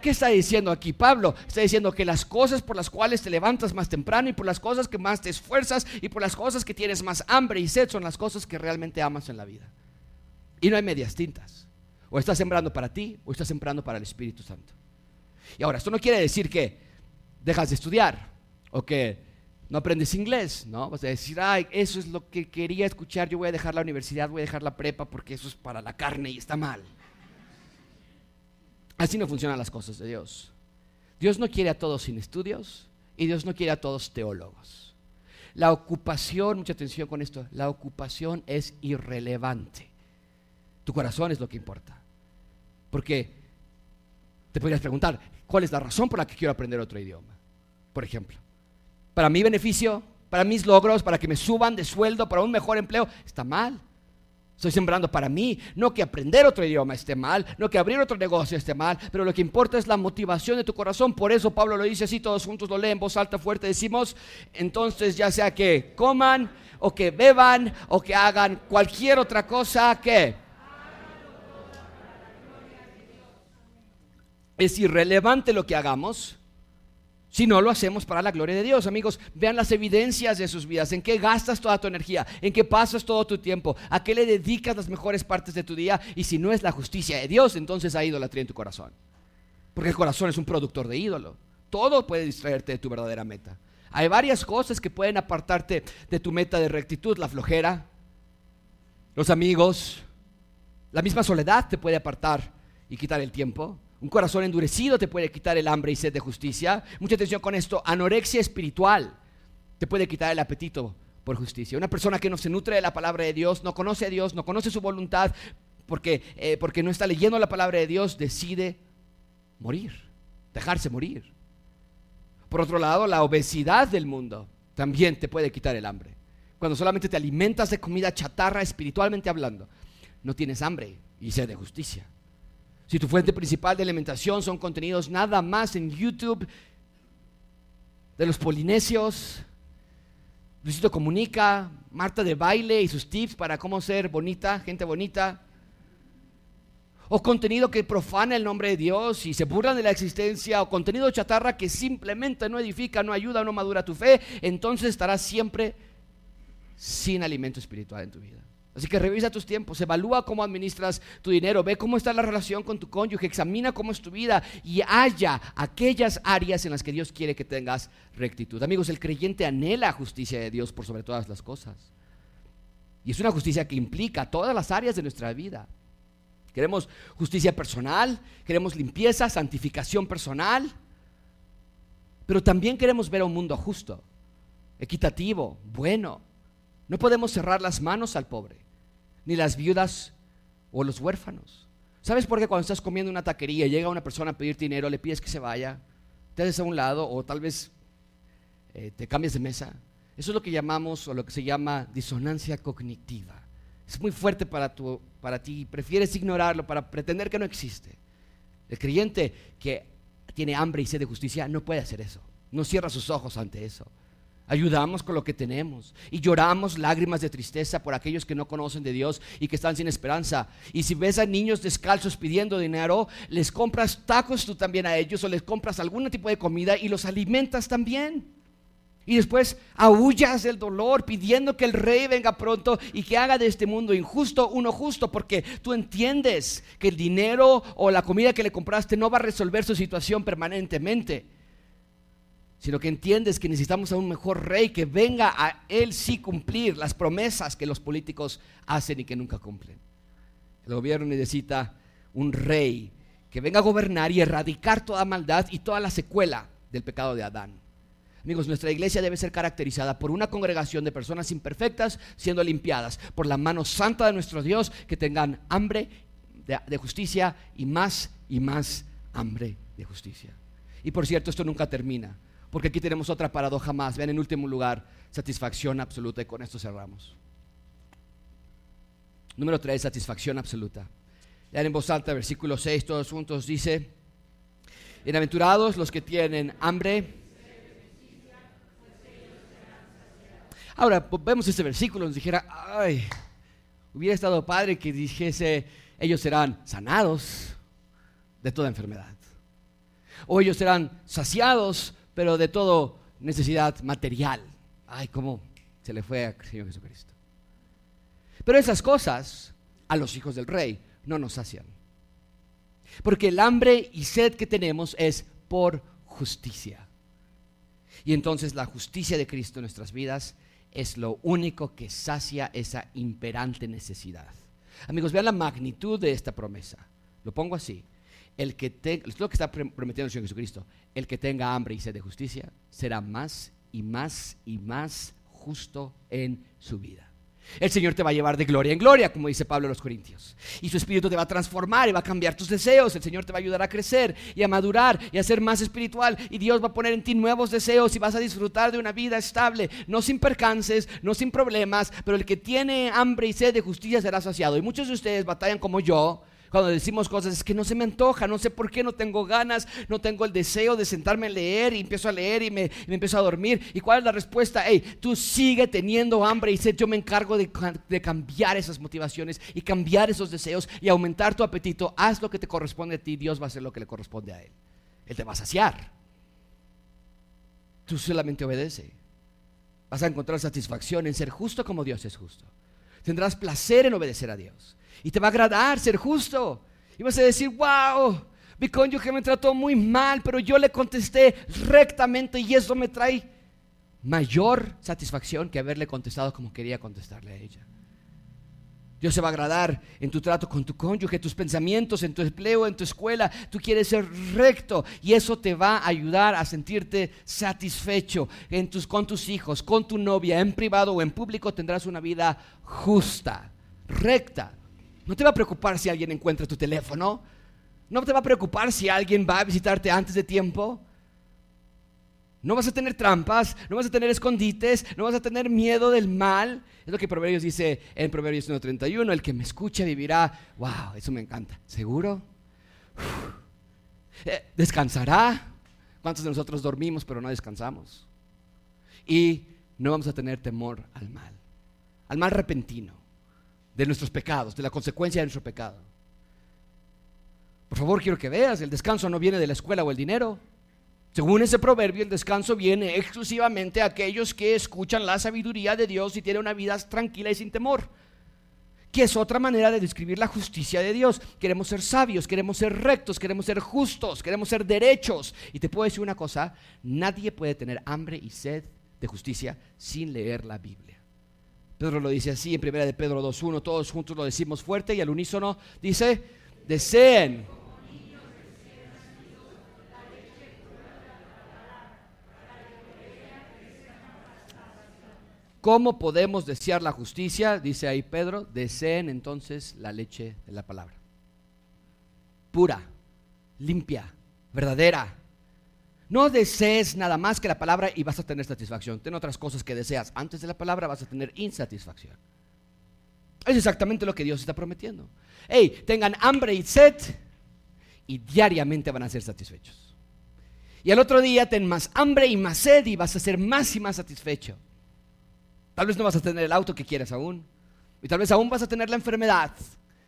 ¿Qué está diciendo aquí Pablo? Está diciendo que las cosas por las cuales te levantas más temprano y por las cosas que más te esfuerzas y por las cosas que tienes más hambre y sed son las cosas que realmente amas en la vida. Y no hay medias tintas. O estás sembrando para ti o estás sembrando para el Espíritu Santo. Y ahora, esto no quiere decir que dejas de estudiar o que no aprendes inglés, ¿no? Vas a decir, ay, eso es lo que quería escuchar, yo voy a dejar la universidad, voy a dejar la prepa porque eso es para la carne y está mal. Así no funcionan las cosas de Dios. Dios no quiere a todos sin estudios y Dios no quiere a todos teólogos. La ocupación, mucha atención con esto, la ocupación es irrelevante. Tu corazón es lo que importa. Porque te podrías preguntar, ¿cuál es la razón por la que quiero aprender otro idioma? Por ejemplo, para mi beneficio, para mis logros, para que me suban de sueldo, para un mejor empleo, está mal. Estoy sembrando para mí, no que aprender otro idioma esté mal, no que abrir otro negocio esté mal, pero lo que importa es la motivación de tu corazón. Por eso Pablo lo dice así, todos juntos lo leen en voz alta, fuerte, decimos, entonces ya sea que coman o que beban o que hagan cualquier otra cosa que es irrelevante lo que hagamos si no lo hacemos para la gloria de Dios. Amigos, vean las evidencias de sus vidas, en qué gastas toda tu energía, en qué pasas todo tu tiempo, a qué le dedicas las mejores partes de tu día y si no es la justicia de Dios, entonces hay idolatría en tu corazón. Porque el corazón es un productor de ídolo. Todo puede distraerte de tu verdadera meta. Hay varias cosas que pueden apartarte de tu meta de rectitud, la flojera, los amigos, la misma soledad te puede apartar y quitar el tiempo. Un corazón endurecido te puede quitar el hambre y sed de justicia. Mucha atención con esto. Anorexia espiritual te puede quitar el apetito por justicia. Una persona que no se nutre de la palabra de Dios, no conoce a Dios, no conoce su voluntad, porque, eh, porque no está leyendo la palabra de Dios, decide morir, dejarse morir. Por otro lado, la obesidad del mundo también te puede quitar el hambre. Cuando solamente te alimentas de comida chatarra espiritualmente hablando, no tienes hambre y sed de justicia. Si tu fuente principal de alimentación son contenidos nada más en YouTube de los polinesios, Luisito Comunica, Marta de Baile y sus tips para cómo ser bonita, gente bonita. o contenido que profana el nombre de Dios y se burlan de la existencia, o contenido chatarra que simplemente no edifica, no ayuda, no madura tu fe, entonces estarás siempre sin alimento espiritual en tu vida. Así que revisa tus tiempos, evalúa cómo administras tu dinero, ve cómo está la relación con tu cónyuge, examina cómo es tu vida y haya aquellas áreas en las que Dios quiere que tengas rectitud. Amigos, el creyente anhela justicia de Dios por sobre todas las cosas. Y es una justicia que implica todas las áreas de nuestra vida. Queremos justicia personal, queremos limpieza, santificación personal, pero también queremos ver un mundo justo, equitativo, bueno. No podemos cerrar las manos al pobre, ni las viudas o los huérfanos. ¿Sabes por qué cuando estás comiendo una taquería llega una persona a pedir dinero, le pides que se vaya, te des a un lado o tal vez eh, te cambies de mesa? Eso es lo que llamamos o lo que se llama disonancia cognitiva. Es muy fuerte para, tu, para ti, prefieres ignorarlo para pretender que no existe. El creyente que tiene hambre y sed de justicia no puede hacer eso. No cierra sus ojos ante eso. Ayudamos con lo que tenemos y lloramos lágrimas de tristeza por aquellos que no conocen de Dios y que están sin esperanza. Y si ves a niños descalzos pidiendo dinero, les compras tacos tú también a ellos o les compras algún tipo de comida y los alimentas también. Y después aullas del dolor pidiendo que el rey venga pronto y que haga de este mundo injusto uno justo, porque tú entiendes que el dinero o la comida que le compraste no va a resolver su situación permanentemente, sino que entiendes que necesitamos a un mejor rey que venga a él sí cumplir las promesas que los políticos hacen y que nunca cumplen. El gobierno necesita un rey que venga a gobernar y erradicar toda maldad y toda la secuela del pecado de Adán. Amigos, nuestra iglesia debe ser caracterizada por una congregación de personas imperfectas siendo limpiadas por la mano santa de nuestro Dios que tengan hambre de, justicia y más y más hambre de justicia. Y por cierto, esto nunca termina, porque aquí tenemos otra paradoja más. Vean en último lugar, satisfacción absoluta y con esto cerramos. Número 3, satisfacción absoluta. Vean en voz alta, versículo 6, todos juntos dice, bienaventurados los que tienen hambre Ahora, vemos este versículo, nos dijera, ay, hubiera estado padre que dijese, ellos serán sanados de toda enfermedad. O ellos serán saciados, pero de toda necesidad material. Ay, cómo se le fue al Señor Jesucristo. Pero esas cosas a los hijos del rey no nos sacian. Porque el hambre y sed que tenemos es por justicia. Y entonces la justicia de Cristo en nuestras vidas es lo único que sacia esa imperante necesidad. Amigos, vean la magnitud de esta promesa. Lo pongo así. El que es lo que está prometiendo el Señor Jesucristo. El que tenga hambre y sed de justicia será más y más y más justo en su vida. El Señor te va a llevar de gloria en gloria, como dice Pablo a los Corintios. Y su espíritu te va a transformar y va a cambiar tus deseos. El Señor te va a ayudar a crecer y a madurar y a ser más espiritual. Y Dios va a poner en ti nuevos deseos y vas a disfrutar de una vida estable, no sin percances, no sin problemas, pero el que tiene hambre y sed de justicia será saciado. Y muchos de ustedes batallan como yo cuando decimos cosas, es que no se me antoja, no sé por qué, no tengo ganas, no tengo el deseo de sentarme a leer y empiezo a leer y me, empiezo a dormir. ¿Y cuál es la respuesta? Hey, tú sigue teniendo hambre y sed, yo me encargo de, de cambiar esas motivaciones y cambiar esos deseos y aumentar tu apetito. Haz lo que te corresponde a ti, Dios va a hacer lo que le corresponde a Él. Él te va a saciar. Tú solamente obedece. Vas a encontrar satisfacción en ser justo como Dios es justo. Tendrás placer en obedecer a Dios. Y te va a agradar ser justo. Y vas a decir, wow, mi cónyuge me trató muy mal, pero yo le contesté rectamente y eso me trae mayor satisfacción que haberle contestado como quería contestarle a ella. Dios se va a agradar en tu trato con tu cónyuge, tus pensamientos, en tu empleo, en tu escuela. Tú quieres ser recto y eso te va a ayudar a sentirte satisfecho en tus, con tus hijos, con tu novia, en privado o en público. Tendrás una vida justa, recta. No te va a preocupar si alguien encuentra tu teléfono. No te va a preocupar si alguien va a visitarte antes de tiempo. No vas a tener trampas, no vas a tener escondites, no vas a tener miedo del mal. Es lo que Proverbios dice en Proverbios 1.31, el que me escucha vivirá. Wow, eso me encanta. ¿Seguro? Eh, ¿Descansará? ¿Cuántos de nosotros dormimos pero no descansamos? Y no vamos a tener temor al mal, al mal repentino, de nuestros pecados, de la consecuencia de nuestro pecado. Por favor, quiero que veas, el descanso no viene de la escuela o el dinero. Según ese proverbio, el descanso viene exclusivamente a aquellos que escuchan la sabiduría de Dios y tienen una vida tranquila y sin temor. Que es otra manera de describir la justicia de Dios. Queremos ser sabios, queremos ser rectos, queremos ser justos, queremos ser derechos. Y te puedo decir una cosa, nadie puede tener hambre y sed de justicia sin leer la Biblia. Pedro lo dice así en primera de Pedro 2.1, todos juntos lo decimos fuerte y al unísono dice, deseen ¿Cómo podemos desear la justicia? Dice ahí Pedro, deseen entonces la leche de la palabra. Pura, limpia, verdadera. No desees nada más que la palabra y vas a tener satisfacción. Ten otras cosas que deseas. Antes de la palabra vas a tener insatisfacción. Es exactamente lo que Dios está prometiendo. Hey, tengan hambre y sed y diariamente van a ser satisfechos. Y al otro día ten más hambre y más sed y vas a ser más y más satisfecho. Tal vez no vas a tener el auto que quieres aún. Y tal vez aún vas a tener la enfermedad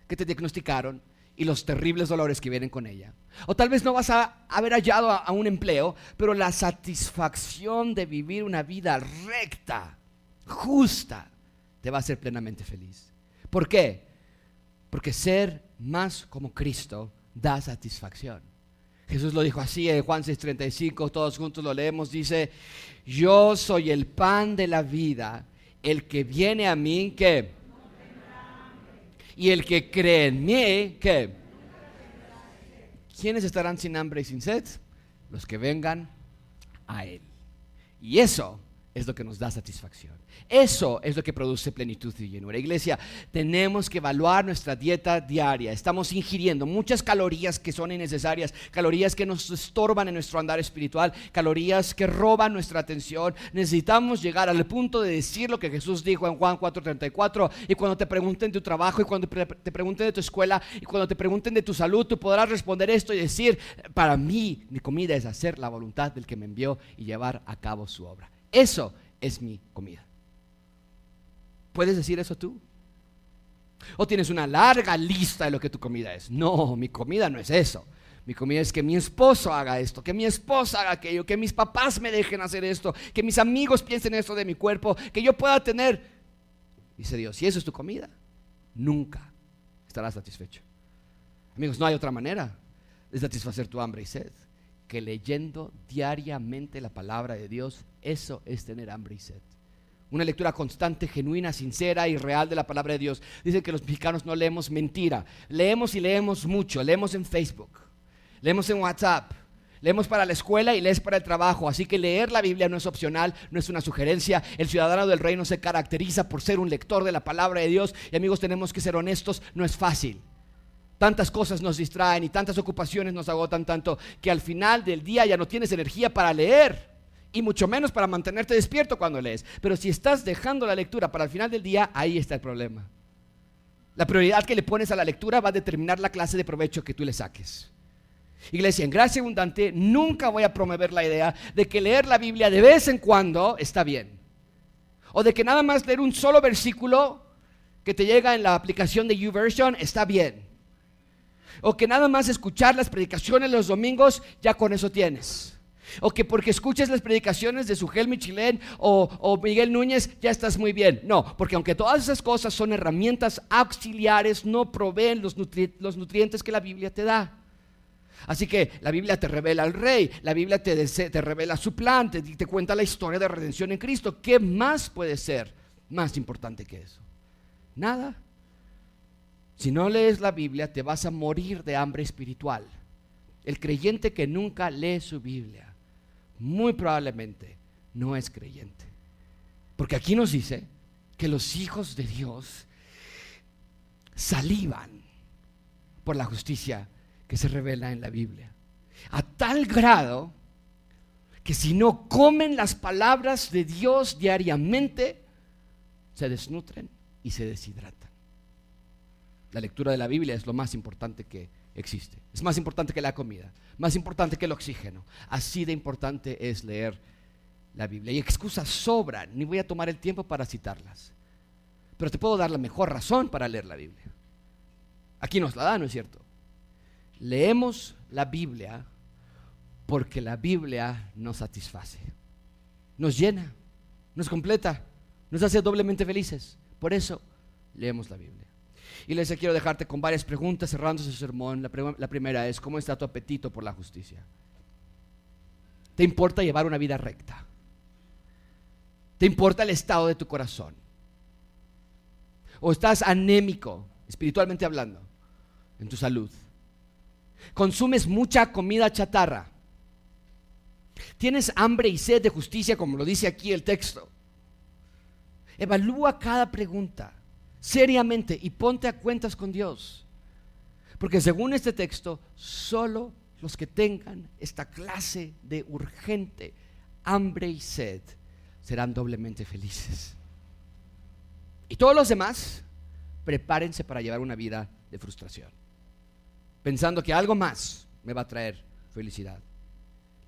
que te diagnosticaron y los terribles dolores que vienen con ella. O tal vez no vas a haber hallado a, un empleo, pero la satisfacción de vivir una vida recta, justa, te va a hacer plenamente feliz. ¿Por qué? Porque ser más como Cristo da satisfacción. Jesús lo dijo así en Juan 6:35, todos juntos lo leemos, dice, yo soy el pan de la vida el que viene a mí, ¿qué? Y el que cree en mí, ¿qué? ¿Quiénes estarán sin hambre y sin sed? Los que vengan a Él. Y eso es lo que nos da satisfacción. Eso es lo que produce plenitud y llenura. Iglesia, tenemos que evaluar nuestra dieta diaria. Estamos ingiriendo muchas calorías que son innecesarias, calorías que nos estorban en nuestro andar espiritual, calorías que roban nuestra atención. Necesitamos llegar al punto de decir lo que Jesús dijo en Juan 4:34. Y cuando te pregunten de tu trabajo, y cuando te pregunten de tu escuela, y cuando te pregunten de tu salud, tú podrás responder esto y decir, para mí mi comida es hacer la voluntad del que me envió y llevar a cabo su obra. Eso es mi comida. ¿Puedes decir eso tú? ¿O tienes una larga lista de lo que tu comida es? No, mi comida no es eso. Mi comida es que mi esposo haga esto, que mi esposa haga aquello, que mis papás me dejen hacer esto, que mis amigos piensen esto de mi cuerpo, que yo pueda tener. Dice Dios, si eso es tu comida, nunca estarás satisfecho. Amigos, no hay otra manera de satisfacer tu hambre y sed que leyendo diariamente la palabra de Dios, eso es tener hambre y sed. Una lectura constante, genuina, sincera y real de la palabra de Dios. Dicen que los mexicanos no leemos mentira. Leemos y leemos mucho. Leemos en Facebook. Leemos en WhatsApp. Leemos para la escuela y lees para el trabajo. Así que leer la Biblia no es opcional, no es una sugerencia. El ciudadano del reino se caracteriza por ser un lector de la palabra de Dios. Y amigos, tenemos que ser honestos, no es fácil. Tantas cosas nos distraen y tantas ocupaciones nos agotan tanto que al final del día ya no tienes energía para leer y mucho menos para mantenerte despierto cuando lees. Pero si estás dejando la lectura para el final del día, ahí está el problema. La prioridad que le pones a la lectura va a determinar la clase de provecho que tú le saques. Iglesia, en gracia abundante nunca voy a promover la idea de que leer la Biblia de vez en cuando está bien. O de que nada más leer un solo versículo que te llega en la aplicación de YouVersion está bien o que nada más escuchar las predicaciones los domingos, ya con eso tienes. O que porque escuches las predicaciones de Sujel Michilén o, o Miguel Núñez, ya estás muy bien. No, porque aunque todas esas cosas son herramientas auxiliares, no proveen los, los nutrientes que la Biblia te da. Así que la Biblia te revela al rey, la Biblia te, te revela su plan, te, te cuenta la historia de redención en Cristo. ¿Qué más puede ser más importante que eso? Nada. Si no lees la Biblia, te vas a morir de hambre espiritual. El creyente que nunca lee su Biblia, muy probablemente no es creyente. Porque aquí nos dice que los hijos de Dios salivan por la justicia que se revela en la Biblia. A tal grado que si no comen las palabras de Dios diariamente, se desnutren y se deshidratan. La lectura de la Biblia es lo más importante que existe. Es más importante que la comida, más importante que el oxígeno. Así de importante es leer la Biblia. Y excusas sobran, ni voy a tomar el tiempo para citarlas. Pero te puedo dar la mejor razón para leer la Biblia. Aquí nos la da, ¿no es cierto? Leemos la Biblia porque la Biblia nos satisface, nos llena, nos completa, nos hace doblemente felices. Por eso leemos la Biblia. Y les quiero dejarte con varias preguntas cerrando su sermón. La, la primera es, ¿cómo está tu apetito por la justicia? ¿Te importa llevar una vida recta? ¿Te importa el estado de tu corazón? ¿O estás anémico, espiritualmente hablando, en tu salud? ¿Consumes mucha comida chatarra? ¿Tienes hambre y sed de justicia, como lo dice aquí el texto? Evalúa cada pregunta seriamente y ponte a cuentas con Dios. Porque según este texto, solo los que tengan esta clase de urgente hambre y sed serán doblemente felices. Y todos los demás, prepárense para llevar una vida de frustración, pensando que algo más me va a traer felicidad.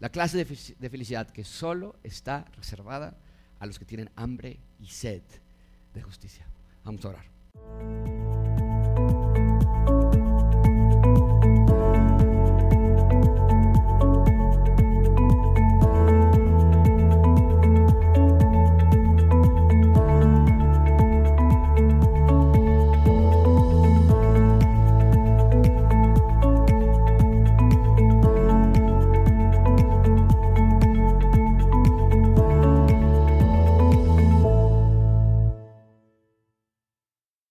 La clase de, felicidad que solo está reservada a los que tienen hambre y sed de justicia. Vamos a orar.